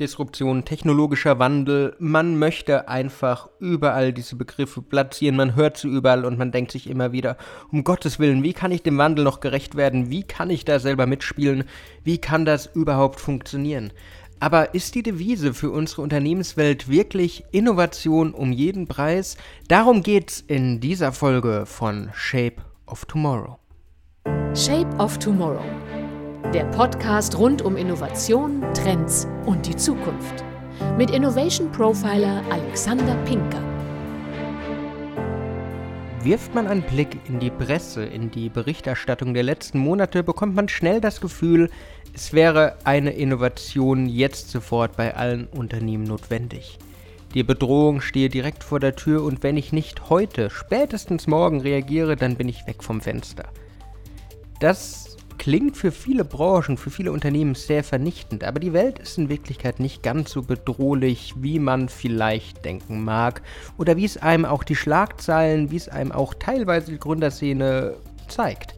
Disruption, technologischer Wandel. Man möchte einfach überall diese Begriffe platzieren. Man hört sie überall und man denkt sich immer wieder, um Gottes Willen, wie kann ich dem Wandel noch gerecht werden? Wie kann ich da selber mitspielen? Wie kann das überhaupt funktionieren? Aber ist die Devise für unsere Unternehmenswelt wirklich Innovation um jeden Preis? Darum geht's in dieser Folge von Shape of Tomorrow. Shape of Tomorrow der Podcast rund um Innovation, Trends und die Zukunft. Mit Innovation Profiler Alexander Pinker. Wirft man einen Blick in die Presse, in die Berichterstattung der letzten Monate, bekommt man schnell das Gefühl, es wäre eine Innovation jetzt sofort bei allen Unternehmen notwendig. Die Bedrohung stehe direkt vor der Tür und wenn ich nicht heute, spätestens morgen reagiere, dann bin ich weg vom Fenster. Das klingt für viele Branchen, für viele Unternehmen sehr vernichtend, aber die Welt ist in Wirklichkeit nicht ganz so bedrohlich, wie man vielleicht denken mag oder wie es einem auch die Schlagzeilen, wie es einem auch teilweise die Gründerszene zeigt.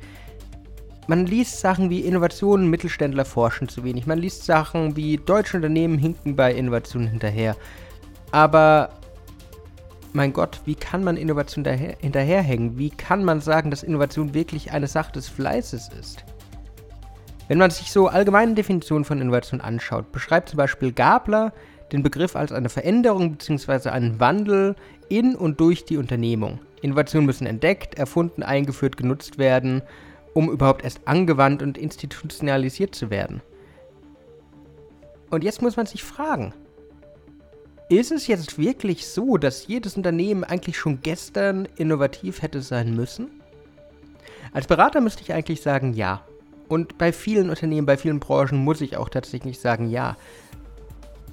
Man liest Sachen wie Innovationen, Mittelständler forschen zu wenig. Man liest Sachen wie deutsche Unternehmen hinken bei Innovationen hinterher. Aber mein Gott, wie kann man Innovation hinterherhängen? Wie kann man sagen, dass Innovation wirklich eine Sache des Fleißes ist? Wenn man sich so allgemeine Definitionen von Innovation anschaut, beschreibt zum Beispiel Gabler den Begriff als eine Veränderung bzw. einen Wandel in und durch die Unternehmung. Innovationen müssen entdeckt, erfunden, eingeführt, genutzt werden, um überhaupt erst angewandt und institutionalisiert zu werden. Und jetzt muss man sich fragen, ist es jetzt wirklich so, dass jedes Unternehmen eigentlich schon gestern innovativ hätte sein müssen? Als Berater müsste ich eigentlich sagen, ja. Und bei vielen Unternehmen, bei vielen Branchen muss ich auch tatsächlich sagen, ja.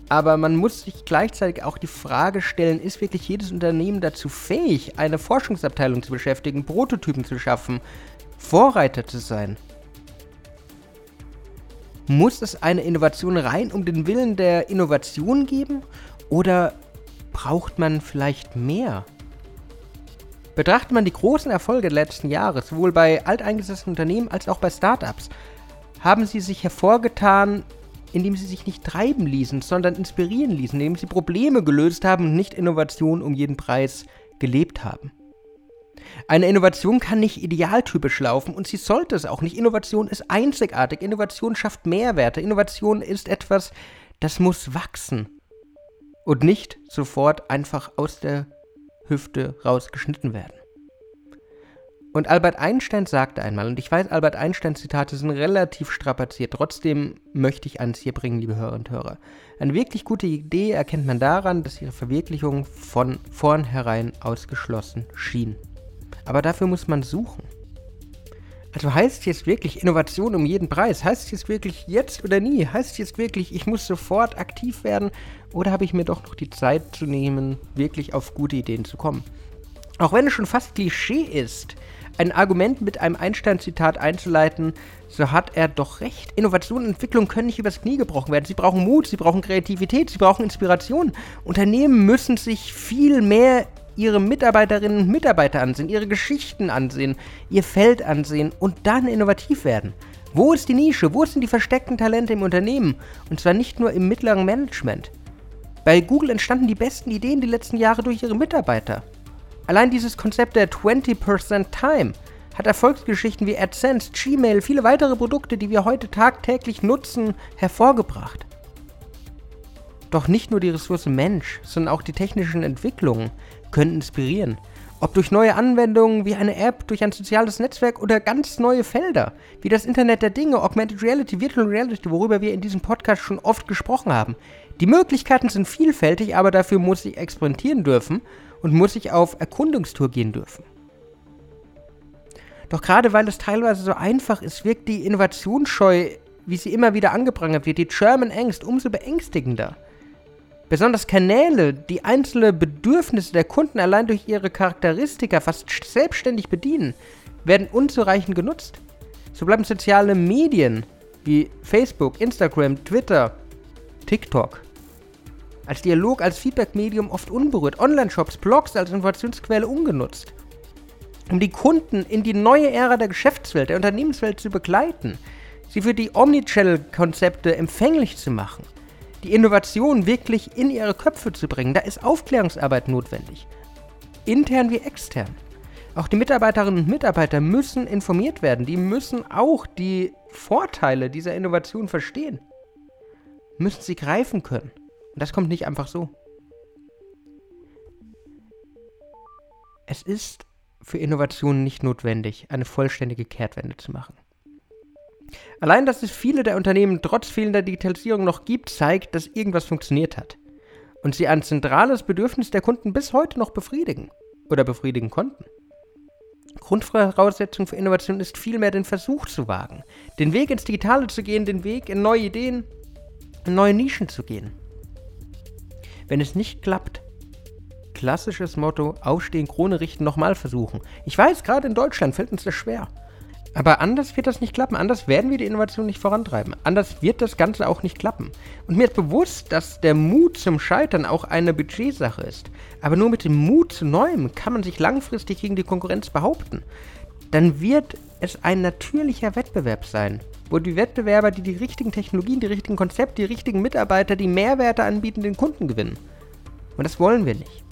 Aber man muss sich gleichzeitig auch die Frage stellen, ist wirklich jedes Unternehmen dazu fähig, eine Forschungsabteilung zu beschäftigen, Prototypen zu schaffen, Vorreiter zu sein? Muss es eine Innovation rein um den Willen der Innovation geben? Oder braucht man vielleicht mehr? Betrachtet man die großen Erfolge der letzten Jahre, sowohl bei alteingesessenen Unternehmen als auch bei Startups, haben sie sich hervorgetan, indem sie sich nicht treiben ließen, sondern inspirieren ließen, indem sie Probleme gelöst haben und nicht Innovation um jeden Preis gelebt haben. Eine Innovation kann nicht idealtypisch laufen und sie sollte es auch nicht. Innovation ist einzigartig, Innovation schafft Mehrwerte, Innovation ist etwas, das muss wachsen und nicht sofort einfach aus der Hüfte rausgeschnitten werden. Und Albert Einstein sagte einmal, und ich weiß, Albert Einsteins Zitate sind relativ strapaziert, trotzdem möchte ich eines hier bringen, liebe Hörer und Hörer. Eine wirklich gute Idee erkennt man daran, dass ihre Verwirklichung von vornherein ausgeschlossen schien. Aber dafür muss man suchen. Also heißt jetzt wirklich Innovation um jeden Preis? Heißt jetzt wirklich jetzt oder nie? Heißt jetzt wirklich, ich muss sofort aktiv werden? Oder habe ich mir doch noch die Zeit zu nehmen, wirklich auf gute Ideen zu kommen? Auch wenn es schon fast Klischee ist, ein Argument mit einem Einstein-Zitat einzuleiten, so hat er doch recht. Innovation und Entwicklung können nicht übers Knie gebrochen werden. Sie brauchen Mut, sie brauchen Kreativität, sie brauchen Inspiration. Unternehmen müssen sich viel mehr ihre Mitarbeiterinnen und Mitarbeiter ansehen, ihre Geschichten ansehen, ihr Feld ansehen und dann innovativ werden. Wo ist die Nische? Wo sind die versteckten Talente im Unternehmen? Und zwar nicht nur im mittleren Management. Bei Google entstanden die besten Ideen die letzten Jahre durch ihre Mitarbeiter. Allein dieses Konzept der 20% Time hat Erfolgsgeschichten wie AdSense, Gmail, viele weitere Produkte, die wir heute tagtäglich nutzen, hervorgebracht. Doch nicht nur die Ressource Mensch, sondern auch die technischen Entwicklungen können inspirieren. Ob durch neue Anwendungen wie eine App, durch ein soziales Netzwerk oder ganz neue Felder, wie das Internet der Dinge, Augmented Reality, Virtual Reality, worüber wir in diesem Podcast schon oft gesprochen haben. Die Möglichkeiten sind vielfältig, aber dafür muss ich experimentieren dürfen und muss ich auf Erkundungstour gehen dürfen. Doch gerade weil es teilweise so einfach ist, wirkt die Innovationsscheu, wie sie immer wieder angeprangert wird, die German Angst umso beängstigender. Besonders Kanäle, die einzelne Bedürfnisse der Kunden allein durch ihre Charakteristika fast selbstständig bedienen, werden unzureichend genutzt. So bleiben soziale Medien wie Facebook, Instagram, Twitter, TikTok als Dialog, als Feedback-Medium oft unberührt, Online-Shops, Blogs als Informationsquelle ungenutzt. Um die Kunden in die neue Ära der Geschäftswelt, der Unternehmenswelt zu begleiten, sie für die Omnichannel-Konzepte empfänglich zu machen, die Innovation wirklich in ihre Köpfe zu bringen. Da ist Aufklärungsarbeit notwendig. Intern wie extern. Auch die Mitarbeiterinnen und Mitarbeiter müssen informiert werden. Die müssen auch die Vorteile dieser Innovation verstehen. Müssen sie greifen können. Und das kommt nicht einfach so. Es ist für Innovationen nicht notwendig, eine vollständige Kehrtwende zu machen. Allein, dass es viele der Unternehmen trotz fehlender Digitalisierung noch gibt, zeigt, dass irgendwas funktioniert hat. Und sie ein zentrales Bedürfnis der Kunden bis heute noch befriedigen oder befriedigen konnten. Grundvoraussetzung für Innovation ist vielmehr den Versuch zu wagen, den Weg ins Digitale zu gehen, den Weg in neue Ideen, in neue Nischen zu gehen. Wenn es nicht klappt, klassisches Motto, aufstehen, Krone richten, nochmal versuchen. Ich weiß, gerade in Deutschland fällt uns das schwer. Aber anders wird das nicht klappen. Anders werden wir die Innovation nicht vorantreiben. Anders wird das Ganze auch nicht klappen. Und mir ist bewusst, dass der Mut zum Scheitern auch eine Budgetsache ist. Aber nur mit dem Mut zu Neuem kann man sich langfristig gegen die Konkurrenz behaupten. Dann wird es ein natürlicher Wettbewerb sein, wo die Wettbewerber, die die richtigen Technologien, die richtigen Konzepte, die richtigen Mitarbeiter, die Mehrwerte anbieten, den Kunden gewinnen. Und das wollen wir nicht.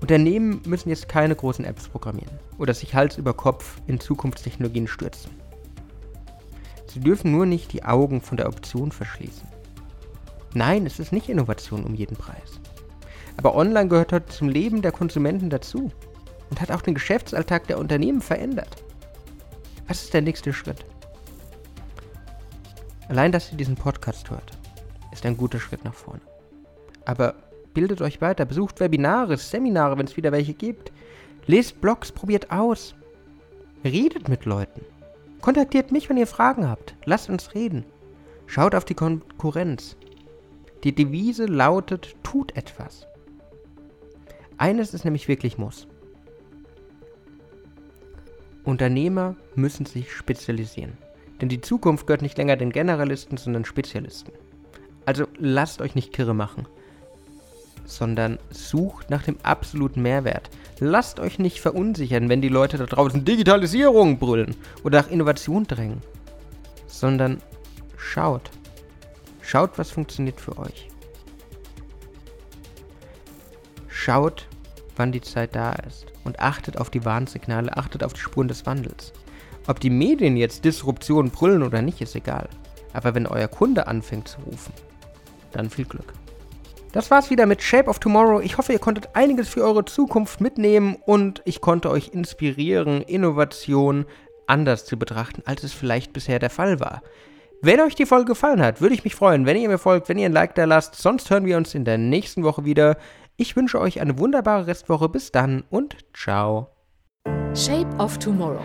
Unternehmen müssen jetzt keine großen Apps programmieren oder sich Hals über Kopf in Zukunftstechnologien stürzen. Sie dürfen nur nicht die Augen von der Option verschließen. Nein, es ist nicht Innovation um jeden Preis. Aber online gehört heute zum Leben der Konsumenten dazu und hat auch den Geschäftsalltag der Unternehmen verändert. Was ist der nächste Schritt? Allein, dass ihr diesen Podcast hört, ist ein guter Schritt nach vorne. Aber bildet euch weiter, besucht Webinare, Seminare, wenn es wieder welche gibt. Lest Blogs, probiert aus. Redet mit Leuten. Kontaktiert mich, wenn ihr Fragen habt. Lasst uns reden. Schaut auf die Konkurrenz. Die Devise lautet, tut etwas. Eines ist nämlich wirklich muss. Unternehmer müssen sich spezialisieren. Denn die Zukunft gehört nicht länger den Generalisten, sondern Spezialisten. Also lasst euch nicht kirre machen sondern sucht nach dem absoluten Mehrwert. Lasst euch nicht verunsichern, wenn die Leute da draußen Digitalisierung brüllen oder nach Innovation drängen, sondern schaut. Schaut, was funktioniert für euch. Schaut, wann die Zeit da ist und achtet auf die Warnsignale, achtet auf die Spuren des Wandels. Ob die Medien jetzt Disruption brüllen oder nicht, ist egal. Aber wenn euer Kunde anfängt zu rufen, dann viel Glück. Das war's wieder mit Shape of Tomorrow. Ich hoffe, ihr konntet einiges für eure Zukunft mitnehmen und ich konnte euch inspirieren, Innovation anders zu betrachten, als es vielleicht bisher der Fall war. Wenn euch die Folge gefallen hat, würde ich mich freuen, wenn ihr mir folgt, wenn ihr ein Like da lasst. Sonst hören wir uns in der nächsten Woche wieder. Ich wünsche euch eine wunderbare Restwoche. Bis dann und ciao. Shape of Tomorrow.